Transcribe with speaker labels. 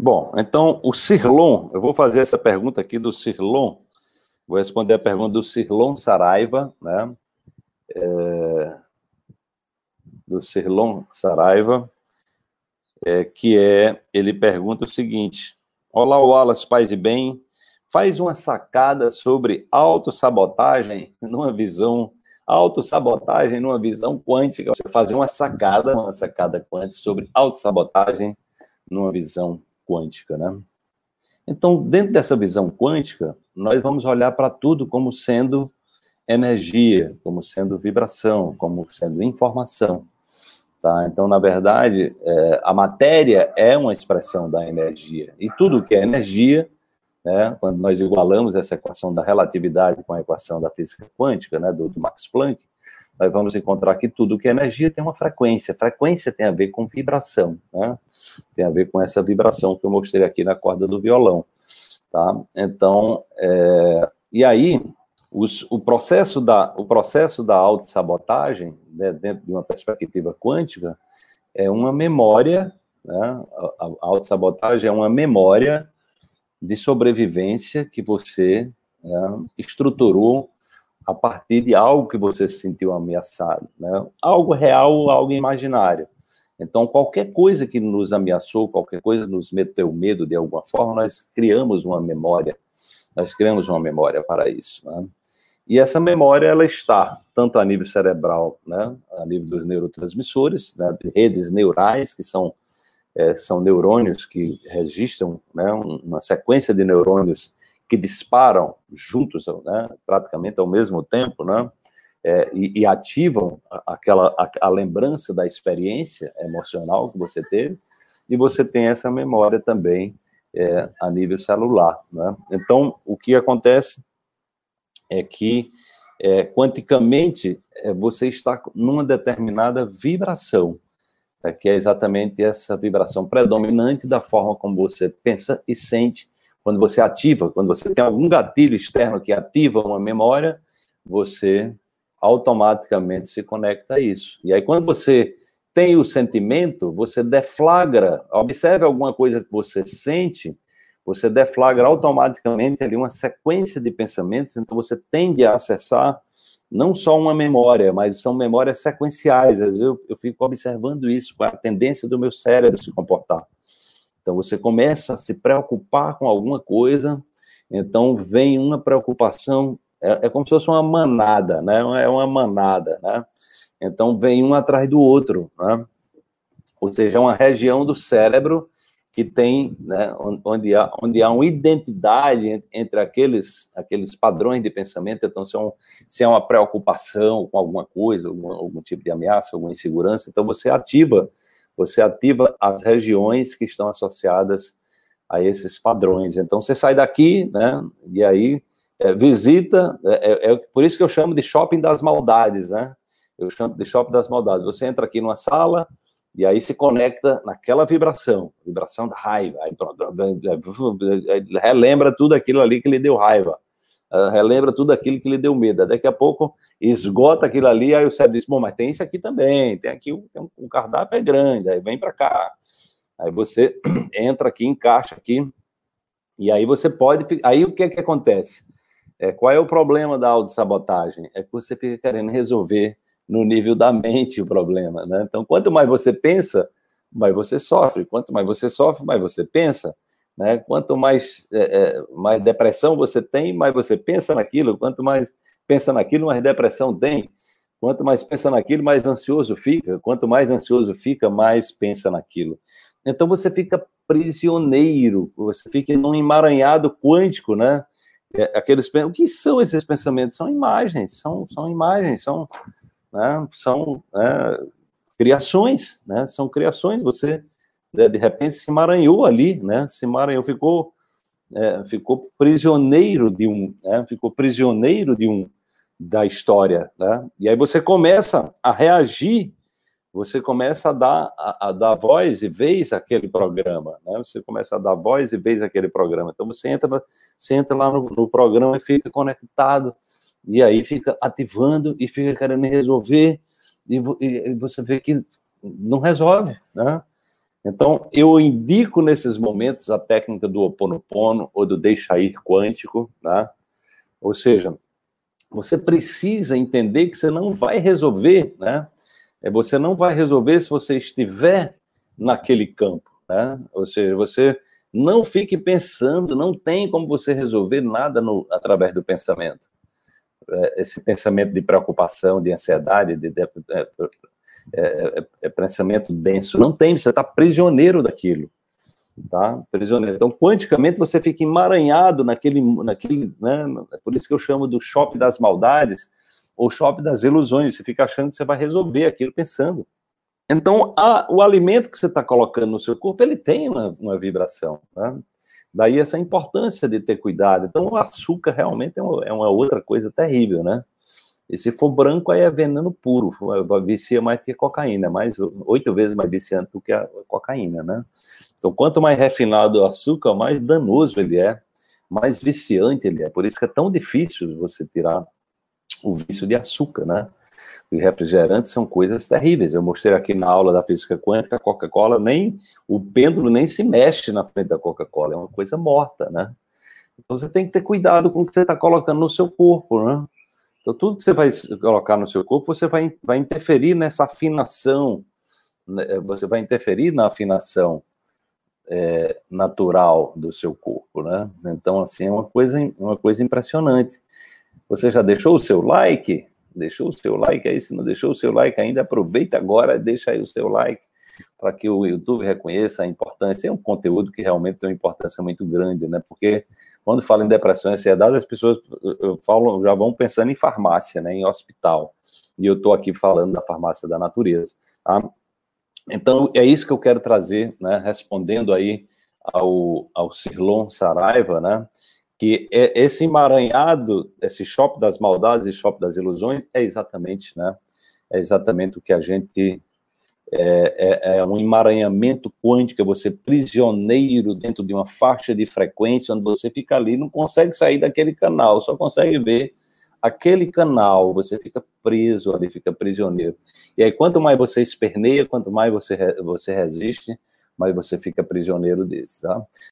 Speaker 1: Bom, então o Cirlon, eu vou fazer essa pergunta aqui do Cirlon, vou responder a pergunta do Cirlon Saraiva, né? É, do Cirlon Saraiva, é, que é, ele pergunta o seguinte, Olá, Wallace, paz e bem, faz uma sacada sobre autossabotagem numa visão autossabotagem numa visão quântica, você fazer uma sacada, uma sacada quântica sobre autossabotagem numa visão quântica, né? Então, dentro dessa visão quântica, nós vamos olhar para tudo como sendo energia, como sendo vibração, como sendo informação. Tá? Então, na verdade, é, a matéria é uma expressão da energia. E tudo que é energia, né, quando nós igualamos essa equação da relatividade com a equação da física quântica, né, do, do Max Planck, nós vamos encontrar que tudo que é energia tem uma frequência. Frequência tem a ver com vibração, né? Tem a ver com essa vibração que eu mostrei aqui na corda do violão, tá? Então, é, e aí, os, o processo da o processo da autossabotagem, né, dentro de uma perspectiva quântica, é uma memória, né? A, a autossabotagem é uma memória de sobrevivência que você né, estruturou a partir de algo que você se sentiu ameaçado, né? Algo real algo imaginário. Então, qualquer coisa que nos ameaçou, qualquer coisa que nos meteu medo de alguma forma, nós criamos uma memória. Nós criamos uma memória para isso. Né? E essa memória, ela está tanto a nível cerebral, né? a nível dos neurotransmissores, né? de redes neurais, que são, é, são neurônios que registram né? uma sequência de neurônios que disparam juntos, né, praticamente ao mesmo tempo, né, é, e, e, ativam aquela a, a, lembrança da experiência emocional que você teve, e você tem essa memória também é, a nível celular. Né? Então, o que acontece é que é, quanticamente é, você está numa determinada vibração, é, que é exatamente essa vibração predominante da forma como você pensa e sente quando você ativa, quando você tem algum gatilho externo que ativa uma memória, você automaticamente se conecta a isso. E aí, quando você tem o sentimento, você deflagra, observe alguma coisa que você sente, você deflagra automaticamente ali uma sequência de pensamentos, então você tende a acessar não só uma memória, mas são memórias sequenciais. Eu, eu fico observando isso, a tendência do meu cérebro se comportar. Então você começa a se preocupar com alguma coisa, então vem uma preocupação, é, é como se fosse uma manada, né? É uma manada, né? Então vem um atrás do outro, né? Ou seja, é uma região do cérebro que tem, né, onde há, onde há uma identidade entre aqueles, aqueles padrões de pensamento, então se é, um, se é uma preocupação com alguma coisa, algum, algum tipo de ameaça, alguma insegurança, então você ativa você ativa as regiões que estão associadas a esses padrões. Então, você sai daqui, né, e aí é, visita, é, é, é, por isso que eu chamo de shopping das maldades, né, eu chamo de shopping das maldades. Você entra aqui numa sala, e aí se conecta naquela vibração, vibração da raiva, aí, relembra tudo aquilo ali que lhe deu raiva, relembra tudo aquilo que lhe deu medo. Daqui a pouco esgota aquilo ali, aí o cérebro diz, bom, mas tem isso aqui também, tem aqui um, um cardápio é grande, aí vem para cá. Aí você entra aqui, encaixa aqui, e aí você pode. Aí o que é que acontece? É, qual é o problema da autossabotagem? É que você fica querendo resolver no nível da mente o problema, né? Então, quanto mais você pensa, mais você sofre. Quanto mais você sofre, mais você pensa. Né? Quanto mais, é, é, mais depressão você tem, mais você pensa naquilo. Quanto mais pensa naquilo, mais depressão tem. Quanto mais pensa naquilo, mais ansioso fica. Quanto mais ansioso fica, mais pensa naquilo. Então você fica prisioneiro, você fica num emaranhado quântico, né? É, aqueles, o que são esses pensamentos? São imagens, são, são imagens, são, né, são né, criações, né? São criações. Você né, de repente se emaranhou ali, né? Se emaranhou, ficou, é, ficou prisioneiro de um, né, ficou prisioneiro de um da história, né? E aí você começa a reagir, você começa a dar, a, a, dar voz e vez àquele programa, né? Você começa a dar voz e vez àquele programa. Então você entra, você entra lá no, no programa e fica conectado, e aí fica ativando e fica querendo resolver, e, e, você vê que não resolve, né? Então, eu indico nesses momentos a técnica do oponopono ou do deixa ir quântico, né? Ou seja, você precisa entender que você não vai resolver, né? É, você não vai resolver se você estiver naquele campo, né? Ou seja, você não fique pensando, não tem como você resolver nada no, através do pensamento. É, esse pensamento de preocupação, de ansiedade, de, de, é, é, é, é, pensamento denso, não tem, você está prisioneiro daquilo, tá? Prisioneiro. Então, quanticamente, você fica emaranhado naquele, naquele, né? É por isso que eu chamo do shopping das maldades, ou shopping das ilusões, você fica achando que você vai resolver aquilo pensando. Então, a, o alimento que você está colocando no seu corpo, ele tem uma, uma vibração. Né? Daí essa importância de ter cuidado. Então, o açúcar realmente é uma, é uma, outra coisa terrível, né? E se for branco, aí é veneno puro, vicia mais que cocaína, mais oito vezes mais viciante do que a cocaína, né? Então, quanto mais refinado o açúcar, mais danoso ele é, mais viciante ele é. Por isso que é tão difícil você tirar o vício de açúcar, né? e refrigerantes são coisas terríveis. Eu mostrei aqui na aula da física quântica, a Coca-Cola nem o pêndulo nem se mexe na frente da Coca-Cola, é uma coisa morta, né? Então você tem que ter cuidado com o que você está colocando no seu corpo, né? Então tudo que você vai colocar no seu corpo, você vai, vai interferir nessa afinação, né? você vai interferir na afinação é, natural do seu corpo, né? Então assim é uma coisa uma coisa impressionante. Você já deixou o seu like? Deixou o seu like aí? Se não deixou o seu like ainda, aproveita agora, deixa aí o seu like para que o YouTube reconheça a importância. É um conteúdo que realmente tem uma importância muito grande, né? Porque quando fala em depressão e ansiedade, as pessoas falam, já vão pensando em farmácia, né? Em hospital. E eu estou aqui falando da farmácia da natureza. Tá? Então, é isso que eu quero trazer, né? Respondendo aí ao, ao Cirlon Saraiva, né? Que é esse emaranhado, esse shopping das maldades e shopping das ilusões é exatamente, né? É exatamente o que a gente é, é, é, um emaranhamento quântico, é você prisioneiro dentro de uma faixa de frequência onde você fica ali, não consegue sair daquele canal, só consegue ver aquele canal, você fica preso ali, fica prisioneiro. E aí, quanto mais você esperneia, quanto mais você, você resiste, mas você fica prisioneiro desse, tá?